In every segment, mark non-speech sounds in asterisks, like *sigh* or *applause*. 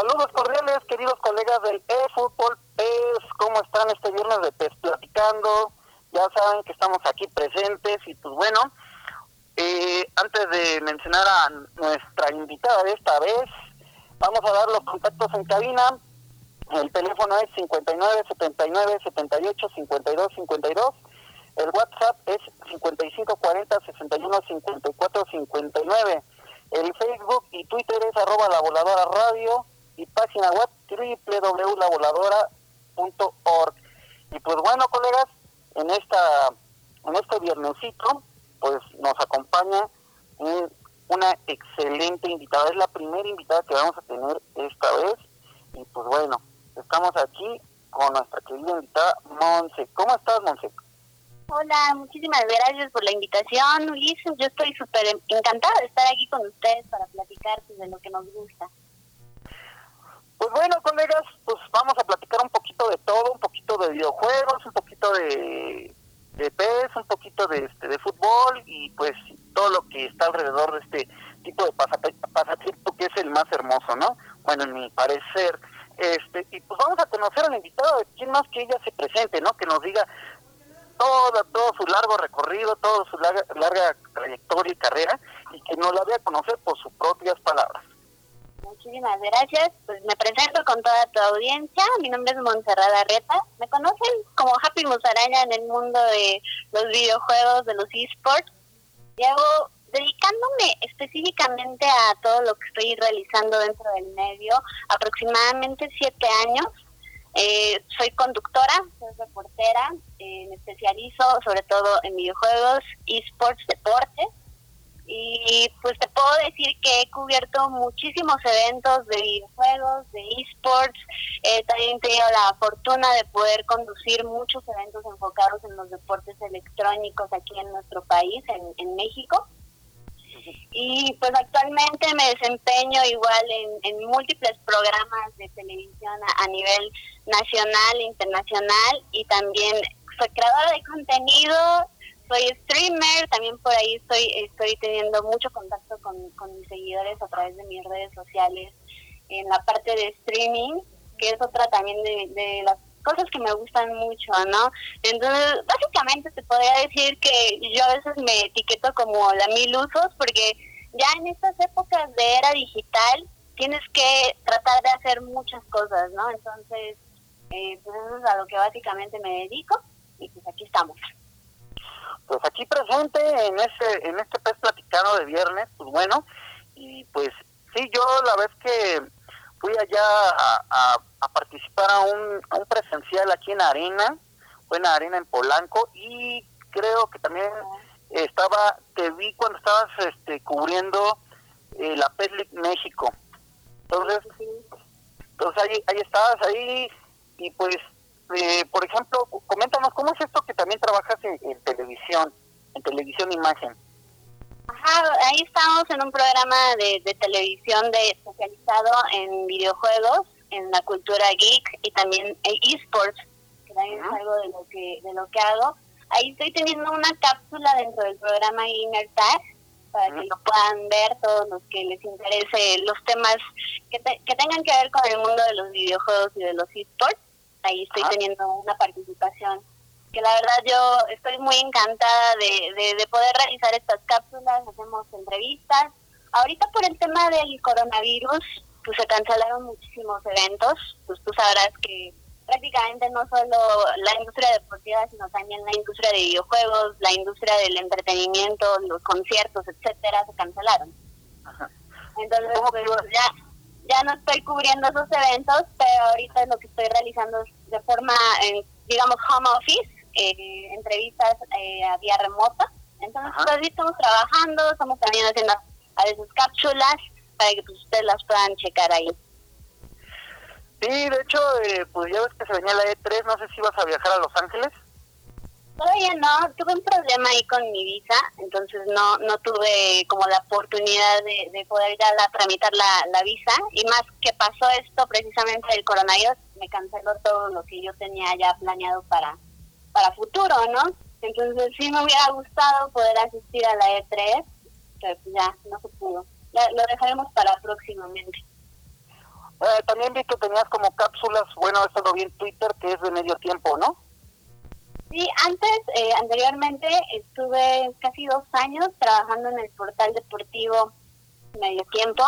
Saludos cordiales, queridos colegas del eFootball PES. ¿Cómo están este viernes de PES Platicando? Ya saben que estamos aquí presentes y pues bueno, eh, antes de mencionar a nuestra invitada de esta vez, vamos a dar los contactos en cabina. El teléfono es 59 79 78 52 52. El WhatsApp es 55 40 61 54 59. El Facebook y Twitter es arroba la voladora radio página web www.lavoladora.org. Y pues bueno, colegas, en esta en este viernesito, pues nos acompaña una excelente invitada. Es la primera invitada que vamos a tener esta vez. Y pues bueno, estamos aquí con nuestra querida invitada Monse. ¿Cómo estás, Monse? Hola, muchísimas gracias por la invitación, Ulises. Yo estoy súper encantada de estar aquí con ustedes para platicar de lo que nos gusta. Pues bueno, colegas, pues vamos a platicar un poquito de todo, un poquito de videojuegos, un poquito de, de PES, un poquito de, este, de fútbol y pues todo lo que está alrededor de este tipo de pasatiempo que es el más hermoso, ¿no? Bueno, en mi parecer. Este, y pues vamos a conocer al invitado, de quién más que ella se presente, ¿no? Que nos diga todo, todo su largo recorrido, toda su larga, larga trayectoria y carrera y que nos la dé a conocer por sus propias palabras. Muchísimas gracias. Pues me presento con toda tu Mi nombre es Montserrat Arreta. Me conocen como Happy Musaraña en el mundo de los videojuegos, de los esports. Llevo dedicándome específicamente a todo lo que estoy realizando dentro del medio aproximadamente siete años. Eh, soy conductora, soy reportera, eh, me especializo sobre todo en videojuegos, esports, deportes y pues te puedo decir que he cubierto muchísimos eventos de videojuegos, de esports, eh, también he tenido la fortuna de poder conducir muchos eventos enfocados en los deportes electrónicos aquí en nuestro país, en, México. Y pues actualmente me desempeño igual en, múltiples programas de televisión a, a nivel nacional internacional y también soy creadora de contenido soy streamer, también por ahí estoy, estoy teniendo mucho contacto con, mis seguidores a través de mis redes sociales en la parte de streaming, que es otra también de, las cosas que me gustan mucho, ¿no? Entonces, básicamente te podría decir que yo a veces me etiqueto como la mil usos, porque ya en estas épocas de era digital tienes que tratar de hacer muchas cosas, ¿no? Entonces, eh, pues eso es a lo que básicamente me dedico y pues aquí estamos pues aquí presente en ese en este pez platicado de viernes, pues bueno, y pues sí, yo la vez que fui allá a, a, participar a un, a un presencial aquí en Arena, fue en Arena en Polanco, y creo que también estaba, te vi cuando estabas este, cubriendo eh, la PES México. Entonces, entonces ahí, ahí estabas ahí, y pues eh, por ejemplo, coméntanos, ¿cómo es esto que también trabajas en, televisión, en televisión imagen? Ajá, ahí estamos en un programa de, televisión de especializado en videojuegos, en la cultura geek y también esports, que también es algo de lo que de lo que hago. Ahí estoy teniendo una cápsula dentro del programa Gamer Tag para que lo puedan ver todos los que les interese los temas que, que tengan que ver con el mundo de los videojuegos y de los esports ahí estoy teniendo una participación. que la verdad yo estoy muy encantada de, de, poder realizar estas cápsulas, hacemos entrevistas. Ahorita por el tema del coronavirus, pues se cancelaron muchísimos eventos, pues tú sabrás que prácticamente no solo la industria deportiva, sino también la industria de videojuegos, la industria del entretenimiento, los conciertos, etcétera, se cancelaron. Entonces, pues, ya, ya no estoy cubriendo esos eventos, pero ahorita lo que estoy realizando es de forma, digamos, home office, eh, entrevistas eh, a vía remota. Entonces, pues, estamos trabajando, estamos también haciendo a veces cápsulas para que pues, ustedes las puedan checar ahí. Sí, de hecho, eh, pues ya ves que se venía la E3, no sé si ibas a viajar a Los Ángeles. Todavía no, tuve un problema ahí con mi visa, entonces no no tuve como la oportunidad de, de poder ya la, tramitar la, la visa y más que pasó esto precisamente del coronavirus, me canceló todo lo que yo tenía ya planeado para, para futuro, ¿no? Entonces sí me hubiera gustado poder asistir a la E3, pero pues ya no se pudo. lo dejaremos para próximamente. Eh, también vi que tenías como cápsulas, bueno, esto lo vi en Twitter, que es de medio tiempo, ¿no? Sí, antes, eh, anteriormente estuve casi dos años trabajando en el portal deportivo medio tiempo.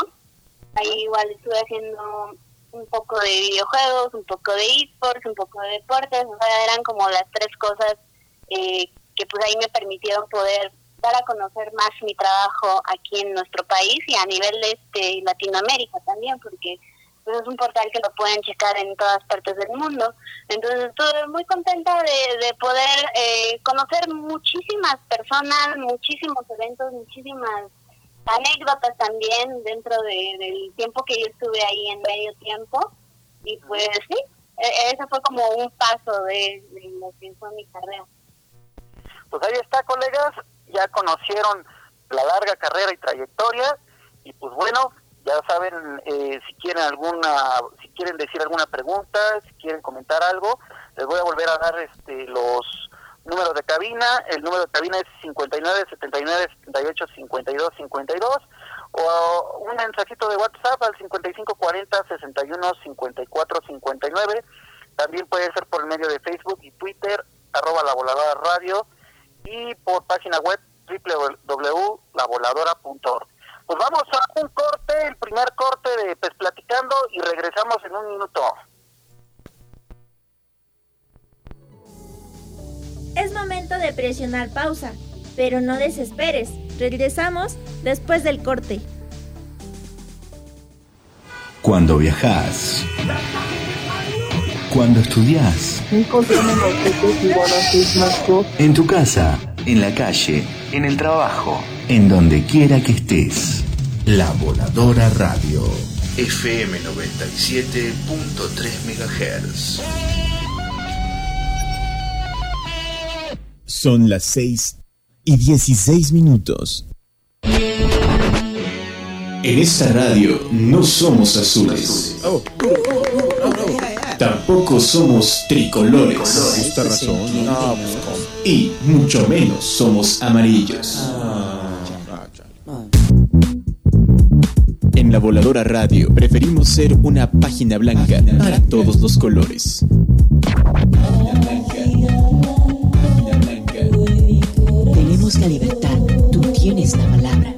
Ahí igual estuve haciendo un poco de videojuegos, un poco de esports, un poco de deportes, o sea, eran como las tres cosas eh, que pues ahí me permitieron poder dar a conocer más mi trabajo aquí en nuestro país y a nivel este Latinoamérica también, porque es un portal que lo pueden checar en todas partes del mundo. Entonces estuve muy contenta de, de poder eh, conocer muchísimas personas, muchísimos eventos, muchísimas anécdotas también dentro del tiempo que yo estuve ahí en medio tiempo. Y pues sí, e, ese fue como un paso de, de lo que fue mi carrera. Pues ahí está, colegas, ya conocieron la larga carrera y trayectoria y pues bueno, ya saben, eh, si quieren alguna, si quieren decir alguna pregunta, si quieren comentar algo, les voy a volver a dar este los números de cabina. El número de cabina es 59 79 78 52 52 o un mensajito de WhatsApp al 55 40 61 54 59. También puede ser por el medio de Facebook y Twitter, arroba la voladora radio y por página web www.lavoladora.org. Pues vamos a un corte, el primer corte de Pes Platicando y regresamos en un minuto. Es momento de presionar pausa, pero no desesperes. Regresamos después del corte. Cuando viajas. Cuando estudias. En tu casa, en la calle, en el trabajo en donde quiera que estés. La Voladora Radio. FM 97.3 MHz. Son las 6 y 16 minutos. En esta radio no somos azules. Tampoco somos tricolores. Y mucho menos somos amarillos. En la voladora radio preferimos ser una página blanca para todos los colores. Tenemos la libertad, tú tienes la palabra.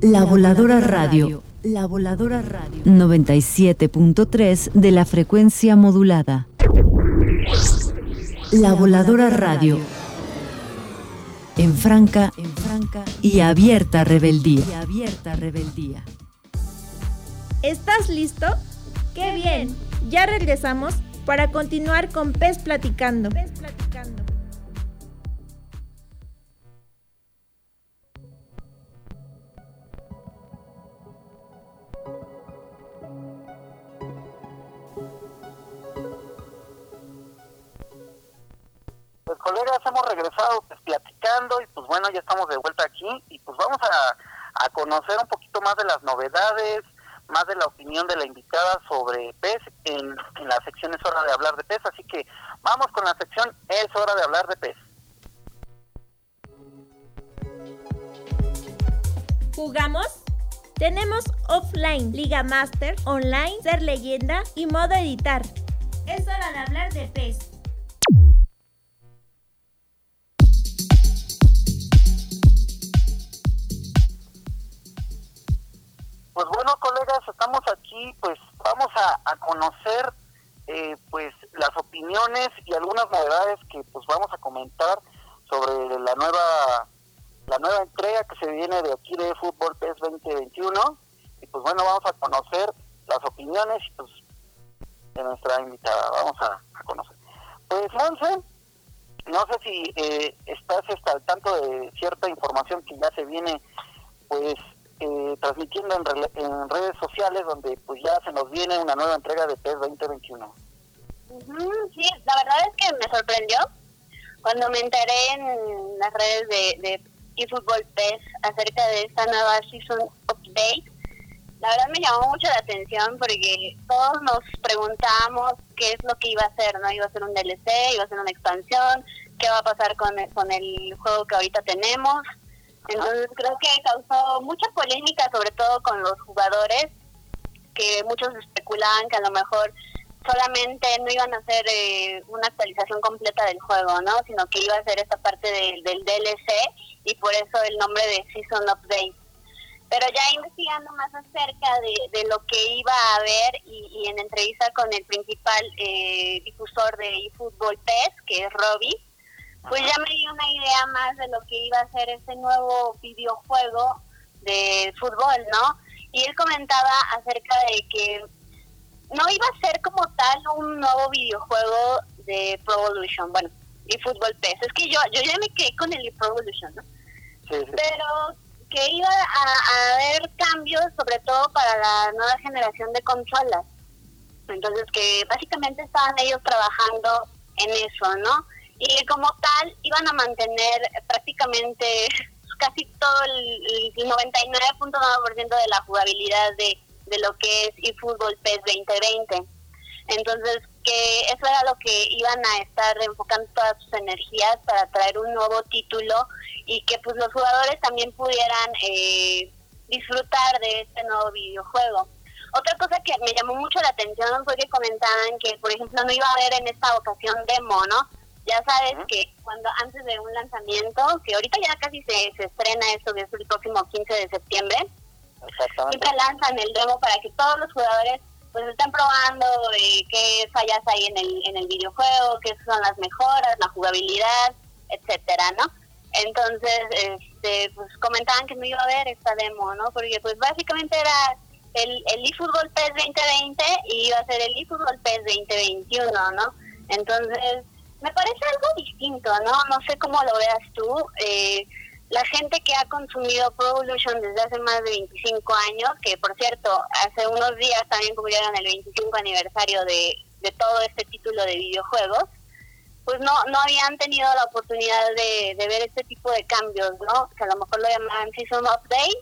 La voladora radio. La voladora radio. 97.3 de la frecuencia modulada. La voladora radio en franca, en franca y abierta rebeldía. Y abierta rebeldía. ¿Estás listo? ¡Qué bien! Ya regresamos para continuar con Pez Platicando. Pez Platicando. Colegas, hemos regresado pues, platicando y pues bueno, ya estamos de vuelta aquí y pues vamos a, conocer un poquito más de las novedades, más de la opinión de la invitada sobre PES en, la sección Es hora de hablar de PES, así que vamos con la sección Es hora de hablar de PES. ¿Jugamos? Tenemos offline, Liga Master, online, ser leyenda y modo editar. Es hora de hablar de PES. Pues bueno, colegas, estamos aquí, pues vamos a, conocer eh, pues las opiniones y algunas novedades que pues vamos a comentar sobre la nueva la nueva entrega que se viene de aquí de Fútbol PES 2021 y pues bueno, vamos a conocer las opiniones pues, de nuestra invitada, vamos a, conocer. Pues Monse, no sé si eh, estás hasta al tanto de cierta información que ya se viene pues eh, transmitiendo en, en, redes sociales donde pues ya se nos viene una nueva entrega de PES 2021. sí, la verdad es que me sorprendió cuando me enteré en las redes de, de eFootball PES acerca de esta nueva Season Update. La verdad me llamó mucho la atención porque todos nos preguntábamos qué es lo que iba a hacer, ¿no? Iba a ser un DLC, iba a ser una expansión, qué va a pasar con el, con el juego que ahorita tenemos. Entonces creo que causó mucha polémica, sobre todo con los jugadores, que muchos especulaban que a lo mejor solamente no iban a hacer eh, una actualización completa del juego, ¿no? Sino que iba a ser esta parte del DLC y por eso el nombre de Season Update. Pero ya investigando más acerca de, lo que iba a haber y, en entrevista con el principal eh, difusor de eFootball PES, que es Robbie, pues ya me dio una idea más de lo que iba a ser este nuevo videojuego de fútbol, ¿no? Y él comentaba acerca de que no iba a ser como tal un nuevo videojuego de Pro Evolution, bueno, y Fútbol PES. Es que yo, yo ya me quedé con el Pro Evolution, ¿no? Pero que iba a, haber cambios, sobre todo para la nueva generación de consolas. Entonces, que básicamente estaban ellos trabajando en eso, ¿no? Y como tal, iban a mantener prácticamente casi todo el, el 99.9% de la jugabilidad de de lo que es eFootball PES 2020. Entonces, que eso era lo que iban a estar enfocando todas sus energías para traer un nuevo título y que pues los jugadores también pudieran eh, disfrutar de este nuevo videojuego. Otra cosa que me llamó mucho la atención fue que comentaban que, por ejemplo, no iba a haber en esta ocasión demo, ¿no? Ya sabes que cuando antes de un lanzamiento, que ahorita ya casi se, se estrena esto, que es el próximo 15 de septiembre, Siempre lanzan el demo para que todos los jugadores pues estén probando eh, qué fallas hay en el, en el videojuego, qué son las mejoras, la jugabilidad, etcétera, ¿no? Entonces, este, pues comentaban que no iba a haber esta demo, ¿no? Porque pues básicamente era el, el eFootball PES 2020 y iba a ser el eFootball PES 2021, ¿no? Entonces, me parece algo distinto, ¿no? No sé cómo lo veas tú. Eh, la gente que ha consumido Pro Evolution desde hace más de 25 años, que por cierto, hace unos días también cumplieron el 25 aniversario de, de todo este título de videojuegos, pues no no habían tenido la oportunidad de, de ver este tipo de cambios, ¿no? Que a lo mejor lo llamaban Season Update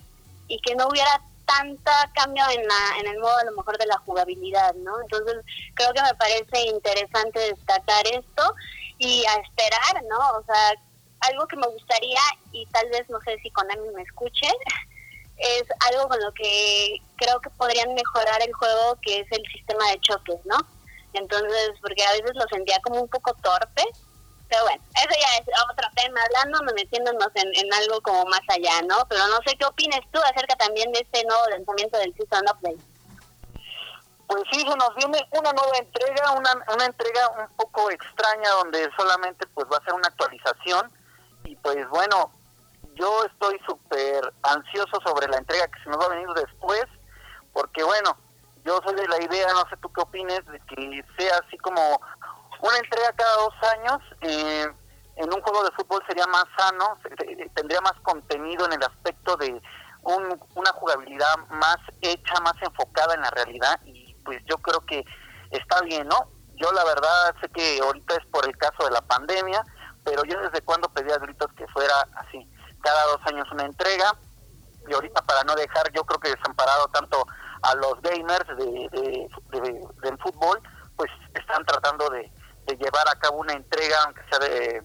y que no hubiera tanta cambio en, la, en el modo a lo mejor de la jugabilidad, ¿no? Entonces creo que me parece interesante destacar esto y a esperar, ¿no? O sea, algo que me gustaría, y tal vez no sé si Konami me escuche, *laughs* es algo con lo que creo que podrían mejorar el juego, que es el sistema de choques, ¿no? Entonces, porque a veces lo sentía como un poco torpe, pero bueno, eso ya es otro tema, hablando, metiéndonos en, en algo como más allá, ¿no? Pero no sé qué opines tú acerca también de este nuevo lanzamiento del Season Update. Pues sí, se nos viene una nueva entrega, una, una entrega un poco extraña donde solamente pues va a ser una actualización y pues bueno, yo estoy súper ansioso sobre la entrega que se nos va a venir después, porque bueno, yo soy de la idea, no sé tú qué opines, de que sea así como una entrega cada dos años. Eh, en un juego de fútbol sería más sano, tendría más contenido en el aspecto de una jugabilidad más hecha, más enfocada en la realidad y pues yo creo que está bien, ¿no? Yo la verdad sé que ahorita es por el caso de la pandemia, pero yo desde cuando pedía gritos que fuera así, cada dos años una entrega, y ahorita para no dejar, yo creo que desamparado tanto a los gamers de, del fútbol, pues están tratando de, llevar a cabo una entrega, aunque sea de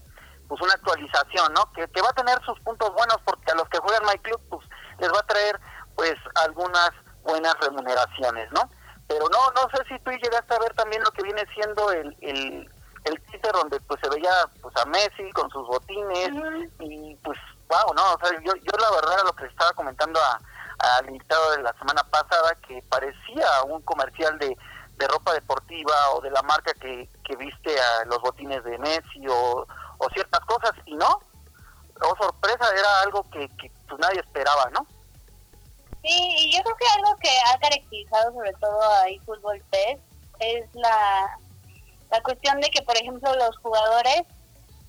pues una actualización, ¿no? Que, que va a tener sus puntos buenos porque a los que juegan My Club, pues les va a traer pues algunas buenas remuneraciones, ¿no? Pero no, no sé si tú llegaste a ver también lo que viene siendo el, el, el teaser donde pues se veía pues a Messi con sus botines y pues wow, no, o sea, yo, yo la verdad lo que estaba comentando al invitado de la semana pasada que parecía un comercial de, de ropa deportiva o de la marca que, que viste a los botines de Messi o, ciertas cosas y no, o sorpresa era algo que, que pues nadie esperaba, ¿no? Sí, y yo creo que algo que ha caracterizado sobre todo a eFootball PES es la, la cuestión de que, por ejemplo, los jugadores,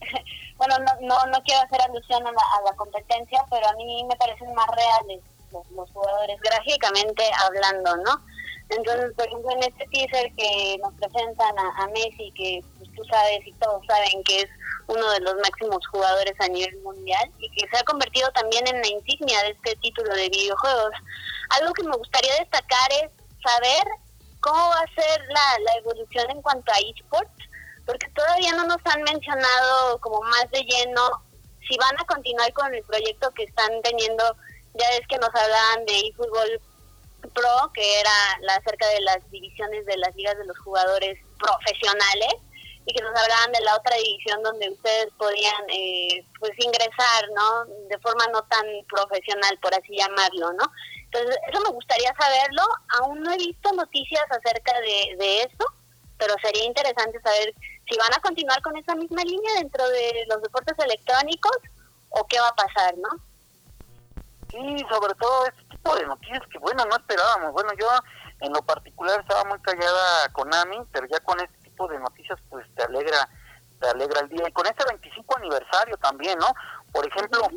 *laughs* bueno, no, no, no quiero hacer alusión a la, a la competencia, pero a mí me parecen más reales los, los jugadores, gráficamente hablando, ¿no? Entonces, por ejemplo, en este teaser que nos presentan a, Messi, que pues, tú sabes y todos saben que es uno de los máximos jugadores a nivel mundial y que se ha convertido también en la insignia de este título de videojuegos. Algo que me gustaría destacar es saber cómo va a ser la, la evolución en cuanto a esports, porque todavía no nos han mencionado como más de lleno si van a continuar con el proyecto que están teniendo. Ya es que nos hablaban de eFootball Pro, que era la, acerca de las divisiones de las ligas de los jugadores profesionales y que nos hablaban de la otra división donde ustedes podían eh, pues ingresar, ¿no? De forma no tan profesional, por así llamarlo, ¿no? Entonces, eso me gustaría saberlo. Aún no he visto noticias acerca de, de eso, pero sería interesante saber si van a continuar con esa misma línea dentro de los deportes electrónicos o qué va a pasar, ¿no? Sí, sobre todo este tipo de noticias que, bueno, no esperábamos. Bueno, yo en lo particular estaba muy callada con Ami, pero ya con este tipo de noticias pues te alegra te alegra el día y con este 25 aniversario también no por ejemplo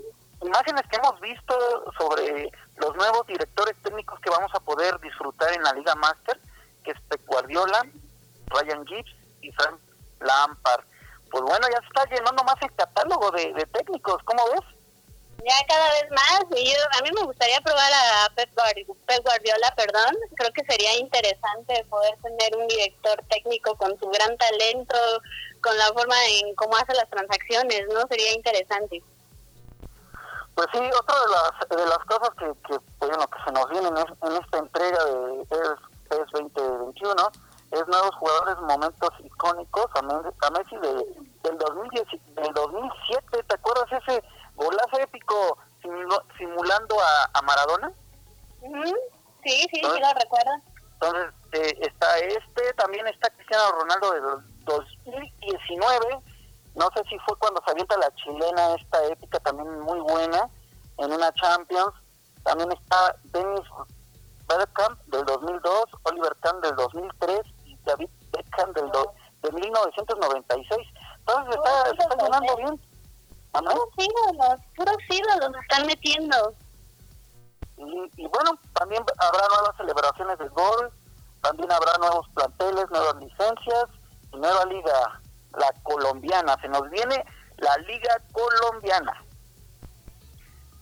imágenes que hemos visto sobre los nuevos directores técnicos que vamos a poder disfrutar en la Liga Master que es Pep Guardiola Ryan Gibbs y Frank Lampard pues bueno ya se está llenando más el catálogo de técnicos ¿cómo ves? Ya cada vez más. Y a mí me gustaría probar a Pep Guardiola, perdón. Creo que sería interesante poder tener un director técnico con su gran talento, con la forma en cómo hace las transacciones, ¿no? Sería interesante. Pues sí, otra de las, de las cosas que, que, bueno, que se nos viene en, esta entrega de PES, 2021 es nuevos jugadores, momentos icónicos a, Messi de, del, 2010, del 2007. ¿Te acuerdas ese golazo épico simulando a, Maradona. Sí, sí, sí lo recuerdo. Entonces eh, está este, también está Cristiano Ronaldo de 2019. No sé si fue cuando se avienta la chilena, esta épica también muy buena, en una Champions. También está Dennis Bergkamp del 2002, Oliver Kahn del 2003 y David Beckham del de 1996. Entonces está, está llenando bien Puros ídolos, puros ídolos están metiendo. Y, y, bueno, también habrá nuevas celebraciones de gol, también habrá nuevos planteles, nuevas licencias y nueva liga, la colombiana. Se nos viene la liga colombiana.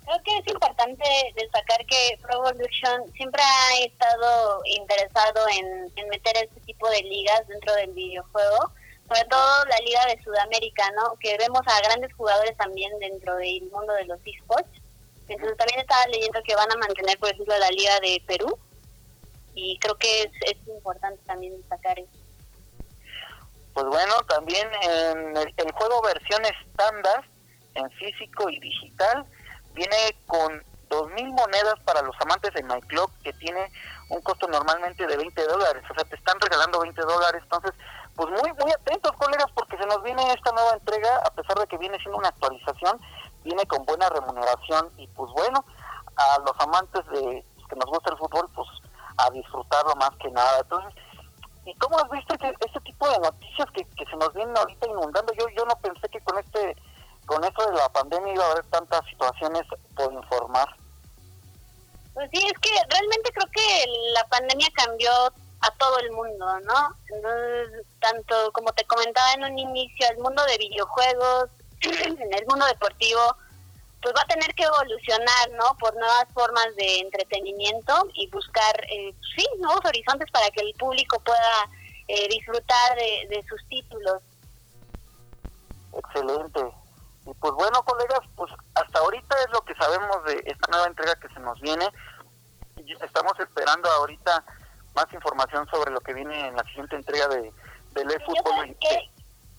Creo que es importante destacar que Pro Evolution siempre ha estado interesado en, en meter este tipo de ligas dentro del videojuego sobre todo la Liga de Sudamérica, ¿no? Que vemos a grandes jugadores también dentro del mundo de los esports. Entonces también estaba leyendo que van a mantener, por ejemplo, la Liga de Perú y creo que es, es importante también destacar eso. Pues bueno, también en el, el juego versión estándar, en físico y digital, viene con 2.000 monedas para los amantes de nightclub que tiene un costo normalmente de 20 dólares. O sea, te están regalando 20 dólares. Entonces, pues muy muy atentos colegas porque se nos viene esta nueva entrega a pesar de que viene siendo una actualización viene con buena remuneración y pues bueno a los amantes de que nos gusta el fútbol pues a disfrutarlo más que nada. Entonces y cómo has visto que este tipo de noticias que, que se nos vienen ahorita inundando yo yo no pensé que con este con esto de la pandemia iba a haber tantas situaciones por informar. Pues sí es que realmente creo que la pandemia cambió a todo el mundo, ¿no? Tanto como te comentaba en un inicio, el mundo de videojuegos, *clears throat* en el mundo deportivo, pues va a tener que evolucionar, ¿no? Por nuevas formas de entretenimiento y buscar, eh, sí, nuevos horizontes para que el público pueda eh, disfrutar de, de sus títulos. Excelente. Y pues bueno, colegas, pues hasta ahorita es lo que sabemos de esta nueva entrega que se nos viene. estamos esperando ahorita más información sobre lo que viene en la siguiente entrega de del eFootball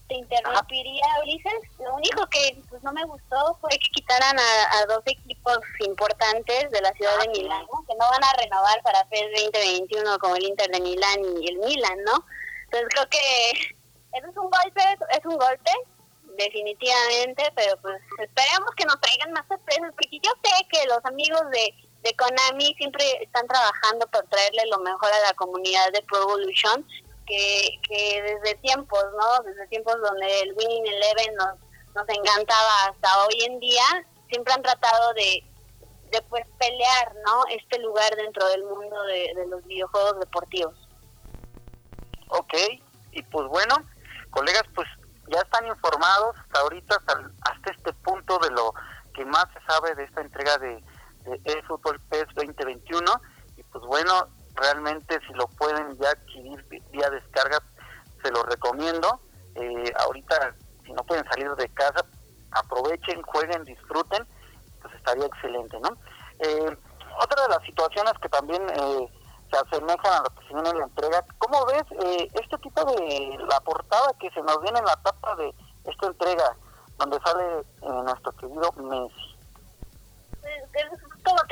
te interrumpiría, Ulises. Lo único que pues, no me gustó fue que quitaran a, dos equipos importantes de la ciudad de Milán, que no van a renovar para PES 2021 como el Inter de Milán y el Milan, ¿no? Entonces creo que eso es un golpe, es un golpe, definitivamente, pero pues esperemos que nos traigan más sorpresas, porque yo sé que los amigos de, de Konami siempre están trabajando por traerle lo mejor a la comunidad de Pro Evolution que, que desde tiempos, ¿no? Desde tiempos donde el Winning Eleven nos, nos encantaba hasta hoy en día, siempre han tratado de, de pues pelear, ¿no? Este lugar dentro del mundo de, los videojuegos deportivos. Ok, y pues bueno, colegas, pues ya están informados hasta ahorita, hasta, este punto de lo que más se sabe de esta entrega de, de eFootball PES 2021. Y pues bueno, realmente si lo pueden ya adquirir vía descarga, se lo recomiendo. Eh, ahorita, si no pueden salir de casa, aprovechen, jueguen, disfruten, pues estaría excelente, ¿no? Eh, otra de las situaciones que también eh, se asemejan a lo que se viene en la entrega, ¿cómo ves este tipo de la portada que se nos viene en la tapa de esta entrega, donde sale nuestro querido Messi? Pues,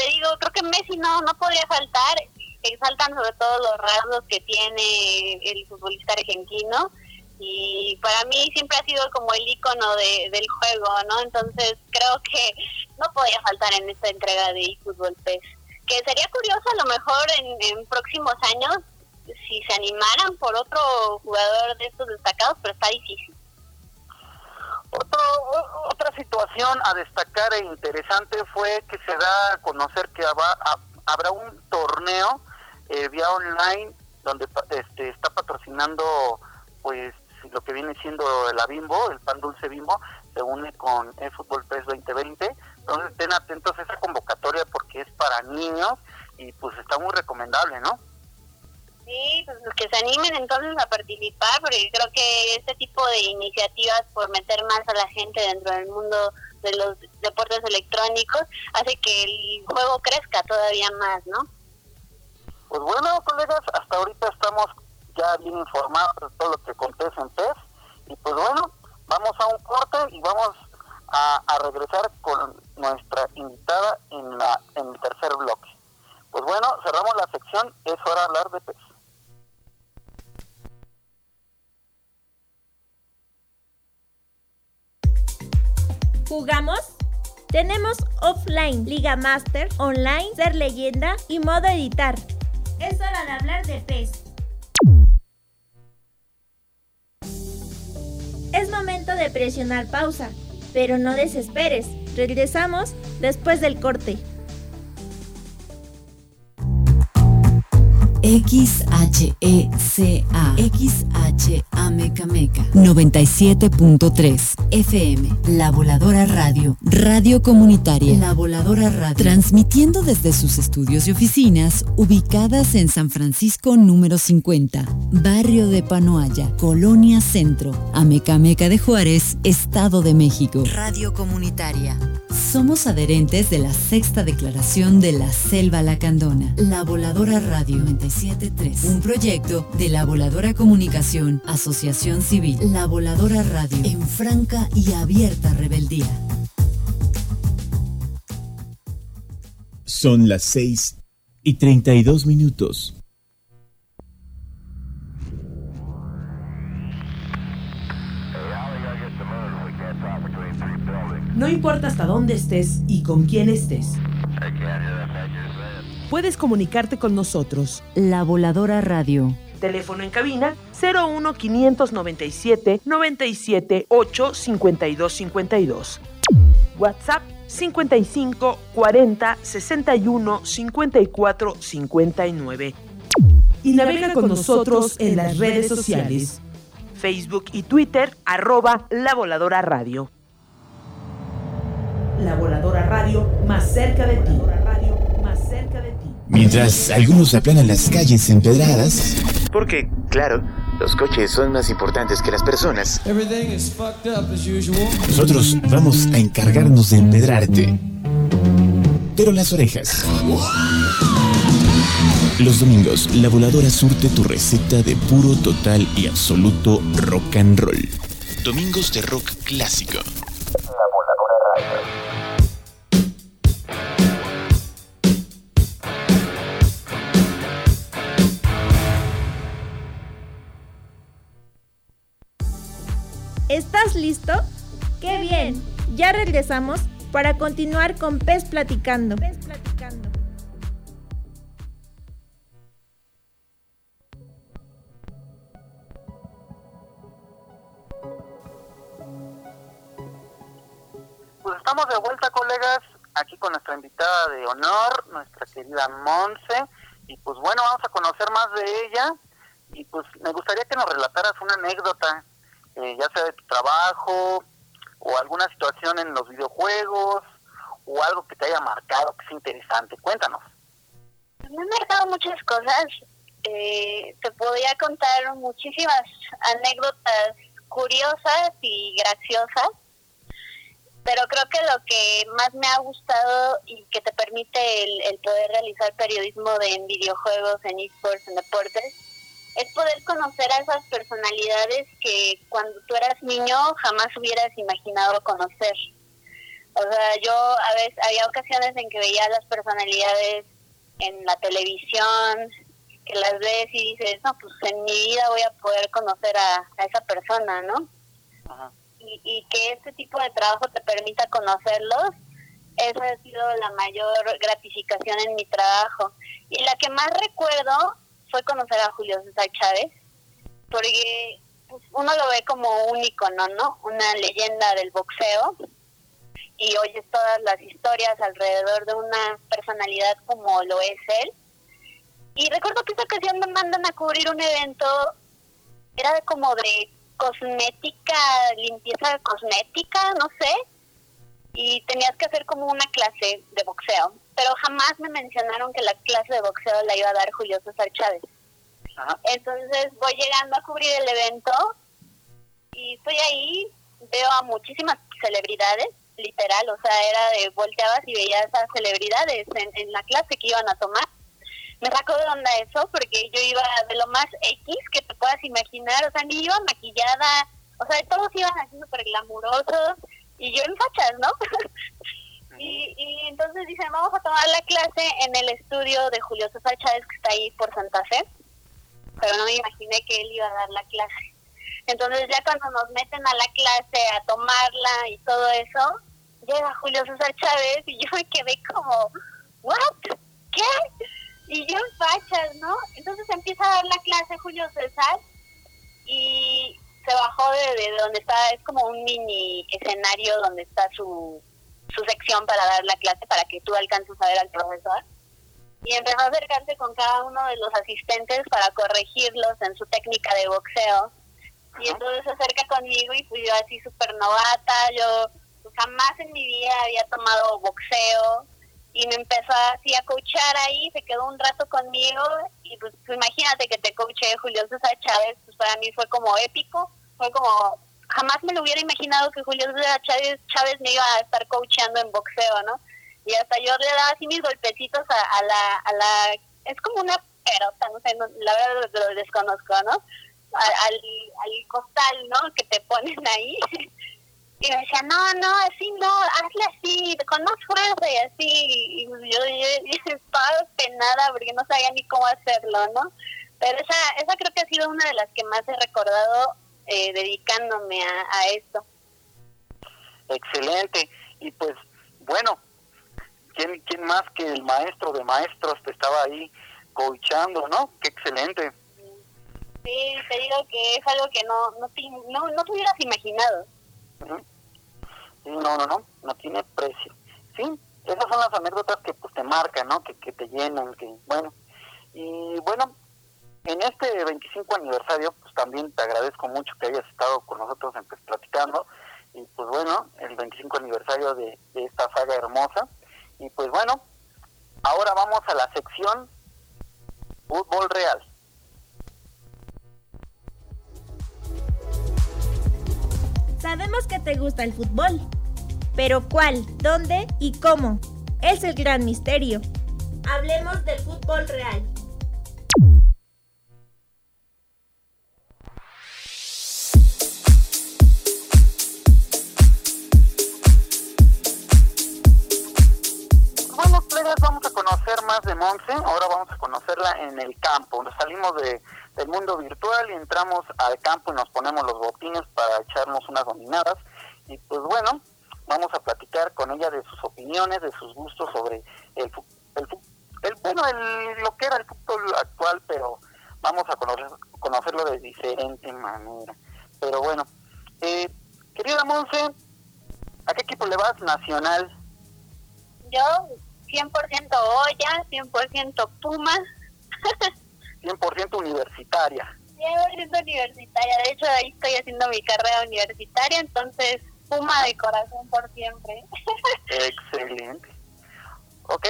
digo, creo que Messi no, no podría faltar exaltan sobre todo los rasgos que tiene el futbolista argentino y para mí siempre ha sido como el icono de, del juego, ¿no? Entonces creo que no podía faltar en esta entrega de eFootball PES. Que sería curioso a lo mejor en, en próximos años si se animaran por otro jugador de estos destacados, pero está difícil. Otro, otra situación a destacar e interesante fue que se da a conocer que habrá un torneo eh, vía online donde este, está patrocinando pues lo que viene siendo la Bimbo, el pan dulce Bimbo, se une con el Fútbol PES 2020. Entonces estén atentos a esa convocatoria porque es para niños y pues está muy recomendable, ¿no? Sí, pues que se animen entonces a participar porque creo que este tipo de iniciativas por meter más a la gente dentro del mundo de los deportes electrónicos hace que el juego crezca todavía más, ¿no? Pues bueno, colegas, hasta ahorita estamos ya bien informados de todo lo que acontece en PES. Y pues bueno, vamos a un corte y vamos a, regresar con nuestra invitada en, la, en el tercer bloque. Pues bueno, cerramos la sección, es hora de hablar de PES. ¿Jugamos? Tenemos offline, Liga Master, online, ser leyenda y modo editar. Es hora de hablar de pez. Es momento de presionar pausa, pero no desesperes. Regresamos después del corte. XHECA XHA Meca 97.3 FM La Voladora Radio. Radio Comunitaria. La Voladora Radio. Transmitiendo desde sus estudios y oficinas ubicadas en San Francisco número 50 Barrio de Panoaya Colonia Centro Amecameca de Juárez Estado de México. Radio Comunitaria somos adherentes de la sexta declaración de la Selva Lacandona, La Voladora Radio 973, un proyecto de La Voladora Comunicación, Asociación Civil, La Voladora Radio, en franca y abierta rebeldía. Son las 6 y 32 minutos. No importa hasta dónde estés y con quién estés. Puedes comunicarte con nosotros. La Voladora Radio. Teléfono en cabina 01 597 97 8 52 52. WhatsApp 55 40 61 54 59. Y navega con nosotros en las redes sociales. Facebook y Twitter, arroba La Voladora Radio. Más cerca de ti. Más cerca de ti. Mientras algunos aplanan las calles empedradas. Porque, claro, los coches son más importantes que las personas. Nosotros vamos a encargarnos de empedrarte. Pero las orejas. Los domingos, la voladora surte tu receta de puro, total y absoluto rock and roll. Domingos de rock clásico. La voladora ¿Estás listo? ¡Qué bien! Ya regresamos para continuar con Pez Platicando. Pez Platicando. Pues estamos de vuelta, colegas, aquí con nuestra invitada de honor, nuestra querida Monse. Y pues bueno, vamos a conocer más de ella. Y pues me gustaría que nos relataras una anécdota, eh, ya sea de tu trabajo o alguna situación en los videojuegos o algo que te haya marcado, que sea interesante. Cuéntanos. Me han marcado muchas cosas. Eh, te podría contar muchísimas anécdotas curiosas y graciosas pero creo que lo que más me ha gustado y que te permite el, poder realizar periodismo de, en videojuegos, en esports, en deportes, es poder conocer a esas personalidades que cuando tú eras niño jamás hubieras imaginado conocer. O sea, yo a veces había ocasiones en que veía las personalidades en la televisión, que las ves y dices, no, pues en mi vida voy a poder conocer a, a esa persona, ¿no? Ajá y, que este tipo de trabajo te permita conocerlos, esa ha sido la mayor gratificación en mi trabajo. Y la que más recuerdo fue conocer a Julio César Chávez, porque uno lo ve como un icono, ¿no? Una leyenda del boxeo y oyes todas las historias alrededor de una personalidad como lo es él. Y recuerdo que esa ocasión me mandan a cubrir un evento, era como de cosmética, limpieza cosmética, no sé, y tenías que hacer como una clase de boxeo, pero jamás me mencionaron que la clase de boxeo la iba a dar Julio César Chávez. Entonces voy llegando a cubrir el evento y estoy ahí, veo a muchísimas celebridades, literal, o sea, era de volteabas y veías a celebridades en, en la clase que iban a tomar me sacó de onda eso porque yo iba de lo más X que te puedas imaginar, o sea, ni iba maquillada, o sea, todos iban así súper glamurosos y yo en fachas, ¿no? *laughs* y, y entonces dicen, vamos a tomar la clase en el estudio de Julio César Chávez que está ahí por Santa Fe, pero no me imaginé que él iba a dar la clase. Entonces ya cuando nos meten a la clase a tomarla y todo eso, llega Julio César Chávez y yo me quedé como, ¿what? ¿Qué? y yo en fachas, ¿no? Entonces empieza a dar la clase Julio César y se bajó de, donde está, es como un mini escenario donde está su, su sección para dar la clase para que tú alcances a ver al profesor. Y empezó a acercarse con cada uno de los asistentes para corregirlos en su técnica de boxeo. Y entonces se acerca conmigo y fui yo así súper novata, yo pues, jamás en mi vida había tomado boxeo, y me empezó así a coachar ahí, se quedó un rato conmigo y pues, imagínate que te coaché Julio César Chávez, pues para mí fue como épico, fue como jamás me lo hubiera imaginado que Julio Chávez, Chávez me iba a estar coachando en boxeo, ¿no? Y hasta yo le daba así mis golpecitos a, la, a la, es como una pelota, no sé, la verdad lo, desconozco, ¿no? Al, al, al costal, ¿no? Que te ponen ahí. *laughs* y me decía, no, no, así no, hazle así, con más fuerza y así. Y yo, yo, estaba penada porque no sabía ni cómo hacerlo, ¿no? Pero esa, esa creo que ha sido una de las que más he recordado eh, dedicándome a, a esto. Excelente. Y pues, bueno, ¿quién, ¿quién más que el maestro de maestros te estaba ahí coachando, no? Qué excelente. Sí, te digo que es algo que no, no, no, no te hubieras imaginado. No, no, no, no tiene precio. Sí, esas son las anécdotas que pues te marcan, ¿no? Que, que te llenan, que bueno. Y bueno, en este 25 aniversario, pues también te agradezco mucho que hayas estado con nosotros pues, platicando. Y pues bueno, el 25 aniversario de esta saga hermosa. Y pues bueno, ahora vamos a la sección Fútbol Real. Sabemos que te gusta el fútbol, pero ¿cuál, dónde y cómo? Es el gran misterio. Hablemos del fútbol real. Conocer más de Monse, ahora vamos a conocerla en el campo. Nos salimos de, del mundo virtual y entramos al campo y nos ponemos los botines para echarnos unas dominadas. Y pues bueno, vamos a platicar con ella de sus opiniones, de sus gustos sobre el, el, el bueno, el, lo que era el fútbol actual, pero vamos a conocer, conocerlo de diferente manera. Pero bueno, eh, querida Monse, ¿a qué equipo le vas? Nacional. Yo 100% olla, 100% Pumas. 100% universitaria. 100% universitaria. De hecho, ahí estoy haciendo mi carrera universitaria, entonces Puma de corazón por siempre. *laughs* Excelente. ¿Ok?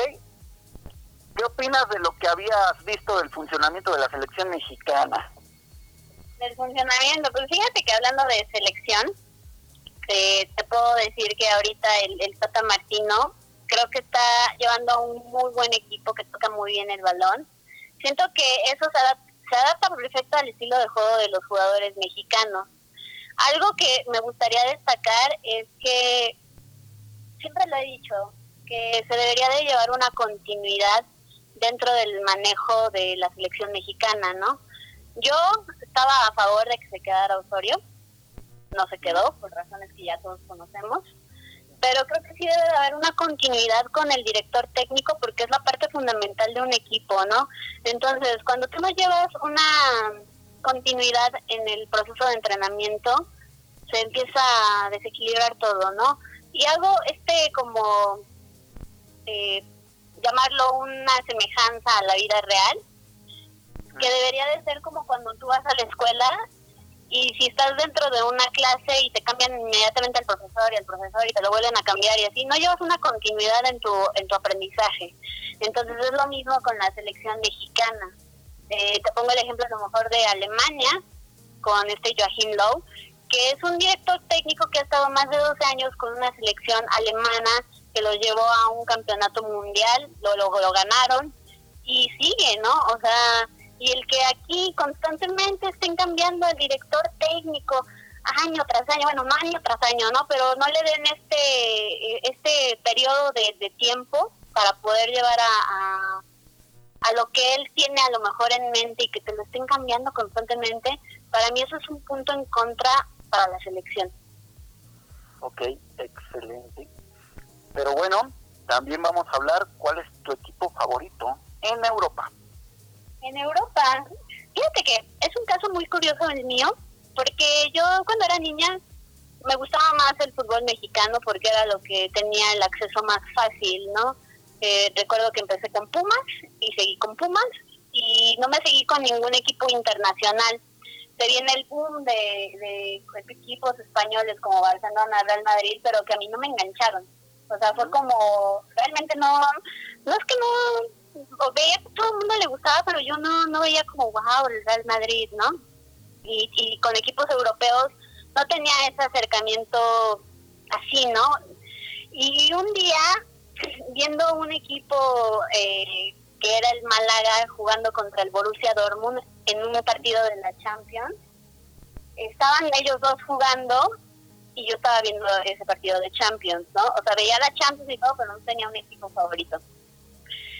¿Qué opinas de lo que habías visto del funcionamiento de la selección mexicana? Del funcionamiento, pues fíjate que hablando de selección, eh, te puedo decir que ahorita el, el Tata Martino creo que está llevando un muy buen equipo que toca muy bien el balón. Siento que eso se adapta, se adapta perfecto al estilo de juego de los jugadores mexicanos. Algo que me gustaría destacar es que, siempre lo he dicho, que se debería de llevar una continuidad dentro del manejo de la selección mexicana, ¿no? Yo estaba a favor de que se quedara Osorio, no se quedó, por razones que ya todos conocemos, pero creo que sí debe de haber una continuidad con el director técnico porque es la parte fundamental de un equipo, ¿no? Entonces, cuando tú no llevas una continuidad en el proceso de entrenamiento, se empieza a desequilibrar todo, ¿no? Y hago este como, eh, llamarlo una semejanza a la vida real, que debería de ser como cuando tú vas a la escuela y si estás dentro de una clase y te cambian inmediatamente al profesor y al profesor y te lo vuelven a cambiar y así, no llevas una continuidad en tu, en tu aprendizaje. Entonces es lo mismo con la selección mexicana. Eh, te pongo el ejemplo a lo mejor de Alemania con este Joachim Lowe, que es un director técnico que ha estado más de 12 años con una selección alemana que lo llevó a un campeonato mundial, lo, lo, lo ganaron y sigue, ¿no? O sea, y el que aquí constantemente estén cambiando el director técnico año tras año, bueno, no año tras año, ¿no? Pero no le den este este periodo de, de tiempo para poder llevar a, a, lo que él tiene a lo mejor en mente y que te lo estén cambiando constantemente, para mí eso es un punto en contra para la selección. Ok, excelente. Pero bueno, también vamos a hablar cuál es tu equipo favorito en Europa. En Europa, fíjate que es un caso muy curioso el mío, porque yo cuando era niña me gustaba más el fútbol mexicano porque era lo que tenía el acceso más fácil, ¿no? Eh, recuerdo que empecé con Pumas y seguí con Pumas y no me seguí con ningún equipo internacional. Se viene el boom de, de equipos españoles como Barcelona, Real Madrid, pero que a mí no me engancharon. O sea, fue como, realmente no, no es que no, veía que todo el mundo le gustaba, pero yo no, no veía como, wow, el Real Madrid, ¿no? Y, y con equipos europeos no tenía ese acercamiento así, ¿no? Y un día, viendo un equipo eh, que era el Málaga jugando contra el Borussia Dortmund en un partido de la Champions, estaban ellos dos jugando y yo estaba viendo ese partido de Champions, ¿no? O sea, veía la Champions y todo, pero no tenía un equipo favorito.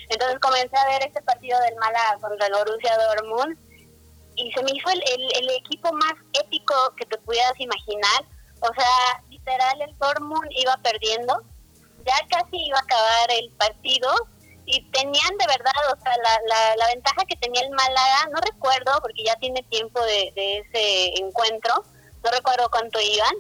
Entonces comencé a ver este partido del Málaga contra el Borussia Dortmund y se me hizo el, equipo más épico que te pudieras imaginar. O sea, literal, el Dortmund iba perdiendo, ya casi iba a acabar el partido y tenían de verdad, o sea, la, la, la ventaja que tenía el Málaga, no recuerdo porque ya tiene tiempo de, de ese encuentro, no recuerdo cuánto iban,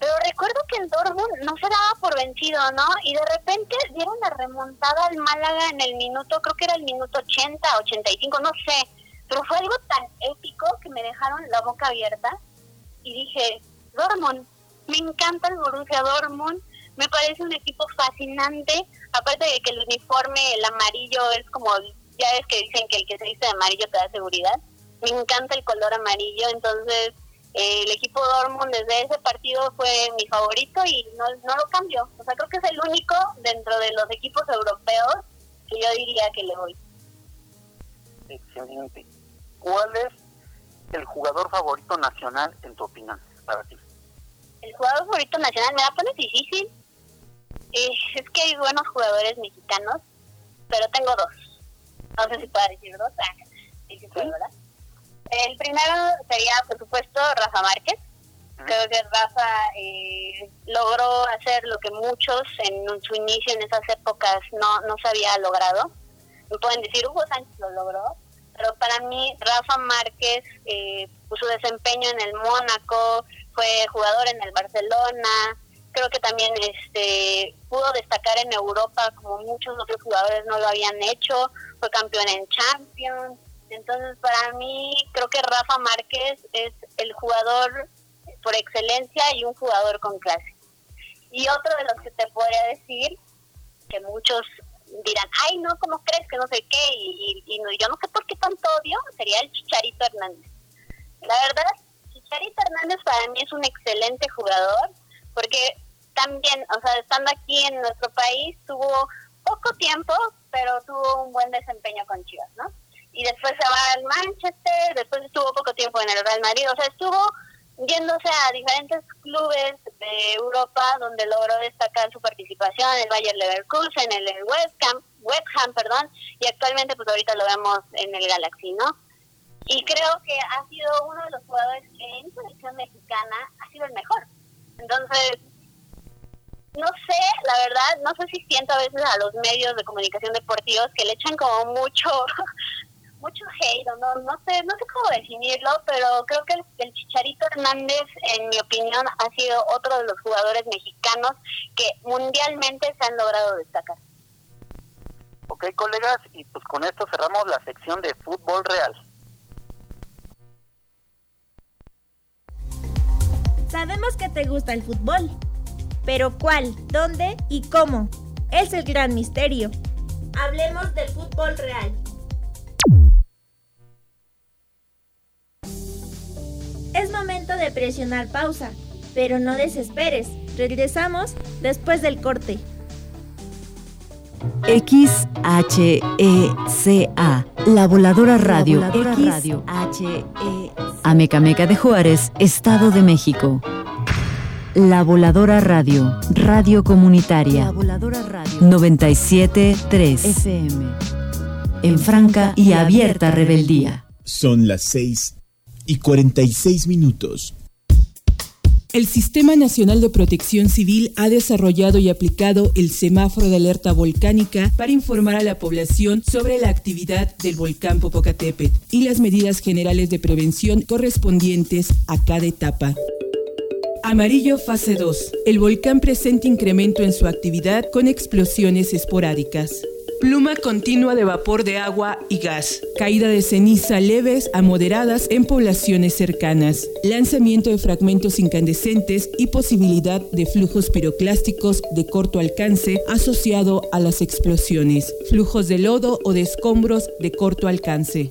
pero recuerdo que el Dortmund no se daba por vencido, ¿no? Y de repente dieron la remontada al Málaga en el minuto, creo que era el minuto 80, 85, no sé. Pero fue algo tan épico que me dejaron la boca abierta y dije, Dortmund, me encanta el Borussia Dortmund, me parece un equipo fascinante, aparte de que el uniforme, el amarillo es como, ya es que dicen que el que se dice de amarillo te da seguridad, me encanta el color amarillo, entonces el equipo Dortmund desde ese partido fue mi favorito y no, no lo cambio. O sea, creo que es el único dentro de los equipos europeos que yo diría que le voy. Excelente. ¿Cuál es el jugador favorito nacional en tu opinión para ti? El jugador favorito nacional me la pones difícil. Eh, es que hay buenos jugadores mexicanos, pero tengo dos. No sé si puedo decir dos. Ah, sí, sí, ¿verdad? El primero sería, por supuesto, Rafa Márquez. Creo que Rafa eh, logró hacer lo que muchos en su inicio en esas épocas no, no se había logrado. Me pueden decir, Hugo Sánchez lo logró, pero para mí Rafa Márquez, eh, su desempeño en el Mónaco, fue jugador en el Barcelona, creo que también este pudo destacar en Europa como muchos otros jugadores no lo habían hecho, fue campeón en Champions, entonces, para mí, creo que Rafa Márquez es el jugador por excelencia y un jugador con clase. Y otro de los que te podría decir, que muchos dirán, ay, no, ¿cómo crees que no sé qué? Y, yo no sé por qué tanto odio, sería el Chicharito Hernández. La verdad, Chicharito Hernández para mí es un excelente jugador, porque también, o sea, estando aquí en nuestro país, tuvo poco tiempo, pero tuvo un buen desempeño con Chivas, ¿no? Y después se va al Manchester, después estuvo poco tiempo en el Real Madrid, o sea, estuvo yéndose a diferentes clubes de Europa donde logró destacar su participación, el Bayer Leverkusen, el West Ham, West Ham, perdón, y actualmente pues ahorita lo vemos en el Galaxy, ¿no? Y creo que ha sido uno de los jugadores que en selección mexicana ha sido el mejor. Entonces, no sé, la verdad, no sé si siento a veces a los medios de comunicación deportivos que le echan como mucho *laughs* mucho hate, no, no sé, no sé cómo definirlo, pero creo que el, Chicharito Hernández, en mi opinión, ha sido otro de los jugadores mexicanos que mundialmente se han logrado destacar. Ok, colegas, y pues con esto cerramos la sección de fútbol real. Sabemos que te gusta el fútbol, pero ¿cuál, dónde y cómo? Es el gran misterio. Hablemos del fútbol real. Momento de presionar pausa, pero no desesperes. Regresamos después del corte. XHECA, La Voladora Radio. La Voladora Radio. Amecameca de Juárez, Estado de México. La Voladora Radio, Radio Comunitaria. La Voladora Radio. 973 FM. En franca y abierta rebeldía. Son las 6 y 46 minutos. El Sistema Nacional de Protección Civil ha desarrollado y aplicado el semáforo de alerta volcánica para informar a la población sobre la actividad del volcán Popocatépetl y las medidas generales de prevención correspondientes a cada etapa. Amarillo fase 2. El volcán presenta incremento en su actividad con explosiones esporádicas. Pluma continua de vapor de agua y gas. Caída de ceniza leves a moderadas en poblaciones cercanas. Lanzamiento de fragmentos incandescentes y posibilidad de flujos piroclásticos de corto alcance asociado a las explosiones. Flujos de lodo o de escombros de corto alcance.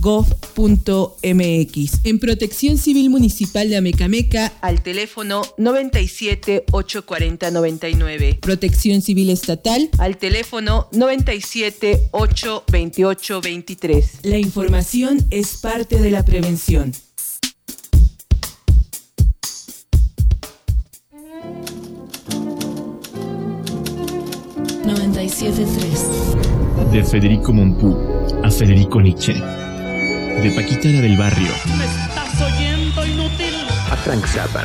gov.mx. En Protección Civil Municipal de Amecameca al teléfono 97 840 99. Protección Civil Estatal al teléfono 97 828 23. La información es parte de la prevención. De Federico Mompú a Federico Nietzsche de Paquita del Barrio. ¿Me estás oyendo, inútil? A Frank Zappa.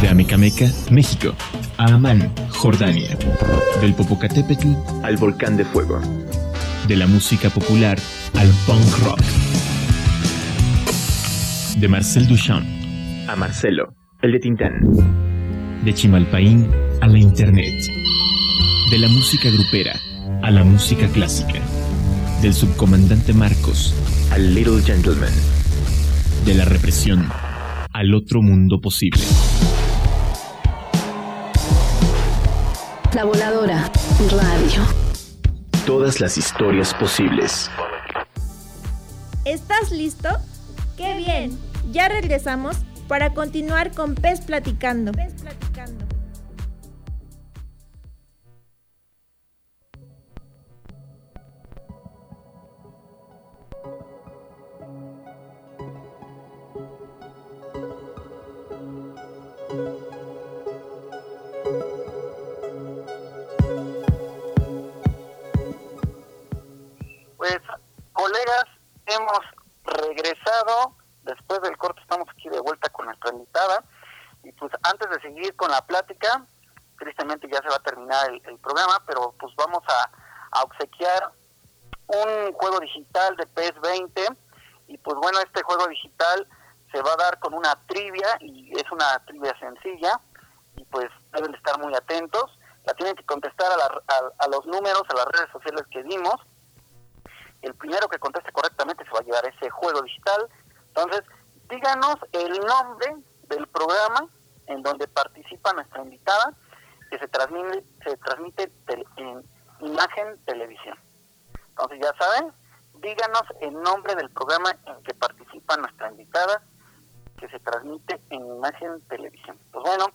De Amecameca, México. A Amán, Jordania. Del Popocatépetl al Volcán de Fuego. De la música popular al punk rock. De Marcel Duchamp a Marcelo, el de Tintán. De Chimalpaín a la Internet. De la música grupera a la música clásica. Del subcomandante Marcos al Little Gentleman. De la represión al otro mundo posible. La voladora radio. Todas las historias posibles. ¿Estás listo? ¡Qué bien! Ya regresamos para continuar con Pez Platicando. Pez Platicando. Terminar el, programa, pero pues vamos a, obsequiar un juego digital de PES 20 y pues bueno, este juego digital se va a dar con una trivia y es una trivia sencilla y pues deben estar muy atentos. La tienen que contestar a, a, los números, a las redes sociales que dimos. El primero que conteste correctamente se va a llevar ese juego digital. Entonces, díganos el nombre del programa en donde participa nuestra invitada que se transmite, se transmite en imagen televisión. Entonces ya saben, díganos el nombre del programa en que participa nuestra invitada que se transmite en imagen televisión. Pues bueno,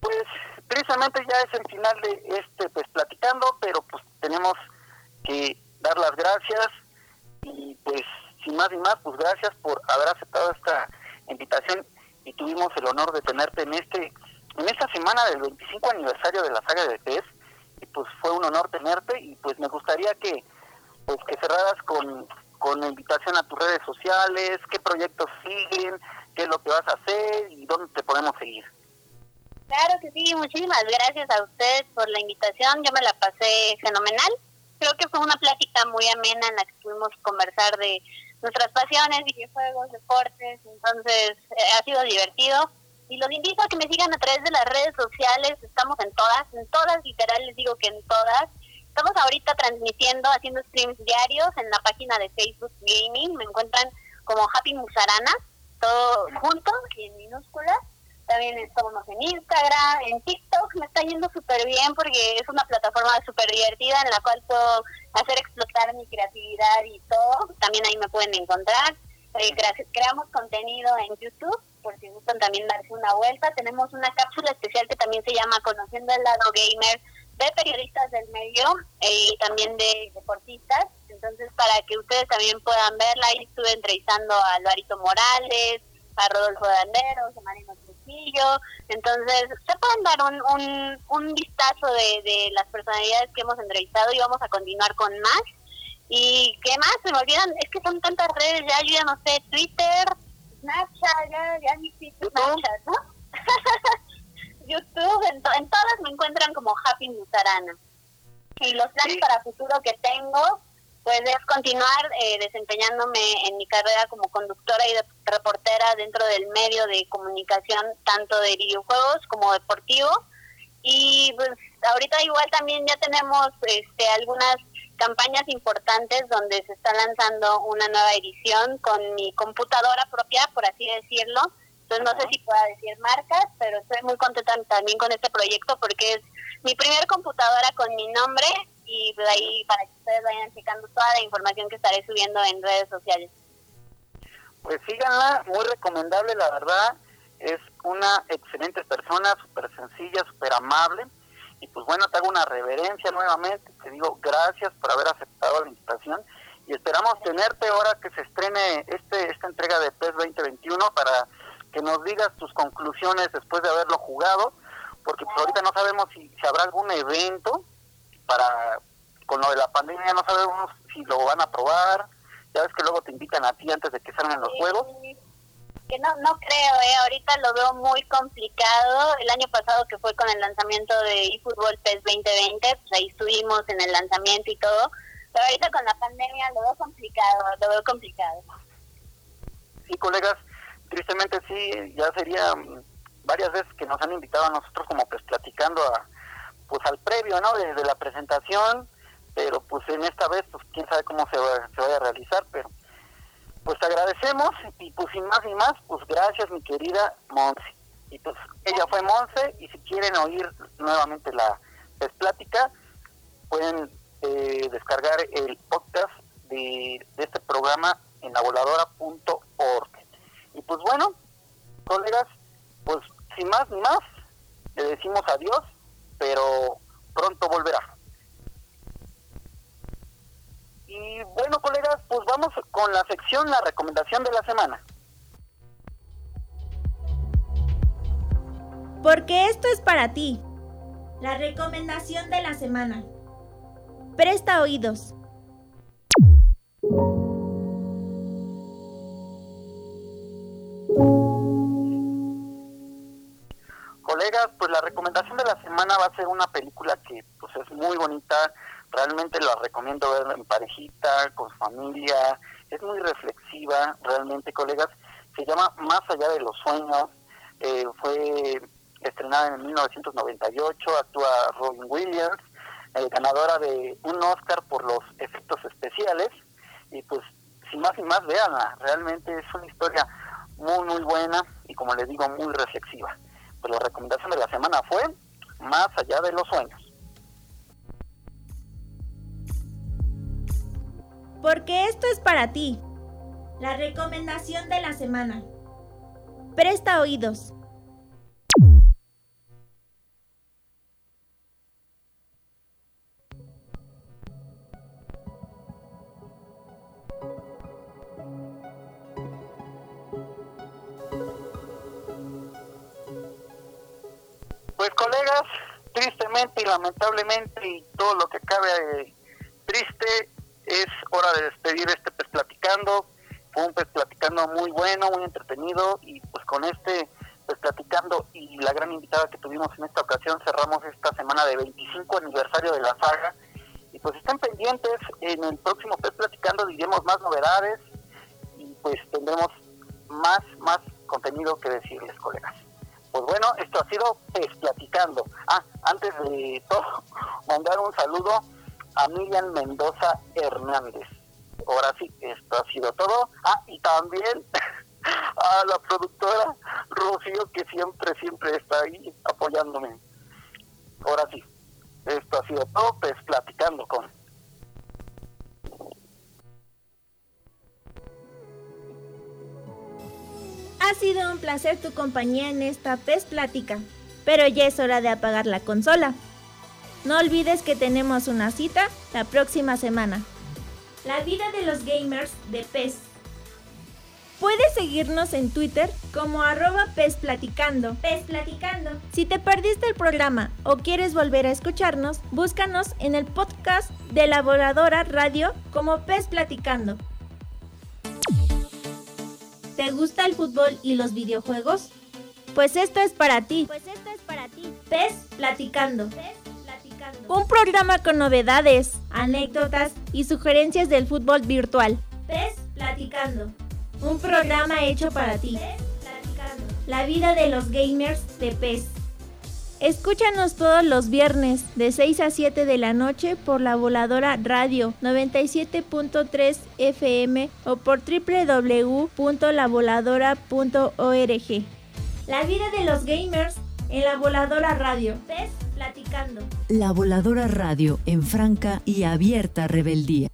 pues precisamente ya es el final de este pues platicando, pero pues tenemos que dar las gracias y pues sin más ni más, pues gracias por haber aceptado esta invitación y tuvimos el honor de tenerte en este en esta semana del 25 aniversario de la saga de PES y pues fue un honor tenerte y pues me gustaría que pues que cerraras con, con la invitación a tus redes sociales, qué proyectos siguen, qué es lo que vas a hacer y dónde te podemos seguir. Claro que sí, muchísimas gracias a ustedes por la invitación, yo me la pasé fenomenal. Creo que fue una plática muy amena en la que pudimos conversar de nuestras pasiones, videojuegos, deportes, entonces eh, ha sido divertido y los invito a que me sigan a través de las redes sociales, estamos en todas, en todas, literal les digo que en todas. Estamos ahorita transmitiendo, haciendo streams diarios en la página de Facebook Gaming, me encuentran como Happy Musarana, todo junto y en minúsculas. También estamos en Instagram, en TikTok, me está yendo súper bien porque es una plataforma súper divertida en la cual puedo hacer explotar mi creatividad y todo. También ahí me pueden encontrar. Eh, creamos contenido en YouTube por si gustan también darse una vuelta. Tenemos una cápsula especial que también se llama Conociendo el lado gamer de periodistas del medio eh, y también de deportistas. Entonces, para que ustedes también puedan verla, ahí estuve entrevistando a Alvarito Morales, a Rodolfo Danderos, a Marino Trujillo. Entonces, se pueden dar un, un, un vistazo de, de las personalidades que hemos entrevistado y vamos a continuar con más. ¿Y qué más? Se me olvidan, es que son tantas redes ya, yo ya no sé, Twitter, Snapchat, ya, ya ni Snapchat, ¿no? *laughs* YouTube, en, todas me encuentran como Happy Musarana. Y los planes para futuro que tengo, pues es continuar eh, desempeñándome en mi carrera como conductora y reportera dentro del medio de comunicación, tanto de videojuegos como deportivo. Y pues ahorita igual también ya tenemos este, algunas campañas importantes donde se está lanzando una nueva edición con mi computadora propia, por así decirlo. Entonces no sé si pueda decir marcas, pero estoy muy contenta también con este proyecto porque es mi primer computadora con mi nombre y de ahí para que ustedes vayan checando toda la información que estaré subiendo en redes sociales. Pues síganla, muy recomendable la verdad, es una excelente persona, súper sencilla, súper amable y pues bueno, te hago una reverencia nuevamente, te digo gracias por haber aceptado la invitación y esperamos tenerte ahora que se estrene este esta entrega de PES 2021 para que nos digas tus conclusiones después de haberlo jugado, porque pues ahorita no sabemos si, si habrá algún evento para con lo de la pandemia no sabemos si lo van a probar, ya ves que luego te invitan a ti antes de que salgan los juegos que no no creo, eh, ahorita lo veo muy complicado. El año pasado que fue con el lanzamiento de eFootball PES 2020, pues ahí estuvimos en el lanzamiento y todo. Pero ahorita con la pandemia lo veo complicado, lo veo complicado. Sí, colegas, tristemente sí, ya sería mm, varias veces que nos han invitado a nosotros como pues platicando a, pues al previo, ¿no? De, la presentación, pero pues en esta vez pues quién sabe cómo se, va, se vaya a realizar, pero pues te agradecemos y pues sin más ni más, pues gracias mi querida Monse. Y pues ella fue Monse y si quieren oír nuevamente la plática, pueden eh, descargar el podcast de, este programa en lavoladora.org. Y pues bueno, colegas, pues sin más ni más, le decimos adiós, pero pronto volverá. Y bueno, colegas, pues vamos con la sección, la recomendación de la semana. Porque esto es para ti. La recomendación de la semana. Presta oídos. colegas, pues la recomendación de la semana va a ser una película que pues es muy bonita, realmente la recomiendo ver en parejita, con familia, es muy reflexiva, realmente colegas, se llama Más allá de los sueños, eh, fue estrenada en 1998, actúa Robin Williams, eh, ganadora de un Oscar por los efectos especiales, y pues sin más y más, veanla, realmente es una historia muy muy buena y como les digo, muy reflexiva. Pues la recomendación de la semana fue Más allá de los sueños. Porque esto es para ti. La recomendación de la semana. Presta oídos. Pues colegas, tristemente y lamentablemente y todo lo que cabe triste, es hora de despedir este Pez Platicando. Fue un Pez Platicando muy bueno, muy entretenido y pues con este Pez Platicando y la gran invitada que tuvimos en esta ocasión cerramos esta semana de 25 aniversario de la saga. Y pues estén pendientes, en el próximo Pez Platicando diremos más novedades y pues tendremos más, más contenido que decirles, colegas. Pues bueno, esto ha sido Pez Platicando. Ah, antes de todo, *laughs* mandar un saludo a Miriam Mendoza Hernández. Ahora sí, esto ha sido todo. Ah, y también *laughs* a la productora Rocío, que siempre, siempre está ahí apoyándome. Ahora sí, esto ha sido todo, pues platicando con. Ha sido un placer tu compañía en esta PES Plática, pero ya es hora de apagar la consola. No olvides que tenemos una cita la próxima semana. La vida de los gamers de PES. Puedes seguirnos en Twitter como arroba PES Platicando. PES Platicando. Si te perdiste el programa o quieres volver a escucharnos, búscanos en el podcast de la Voladora Radio como PES Platicando. ¿Te gusta el fútbol y los videojuegos? Pues esto es para ti. Pues esto es para ti. PES Platicando. Un programa con novedades, anécdotas y sugerencias del fútbol virtual. PES Platicando. Un programa hecho para ti. La vida de los gamers de PES. Escúchanos todos los viernes de 6 a 7 de la noche por la voladora radio 97.3 FM o por www.lavoladora.org. La vida de los gamers en la voladora radio. PES La voladora radio en franca y abierta rebeldía.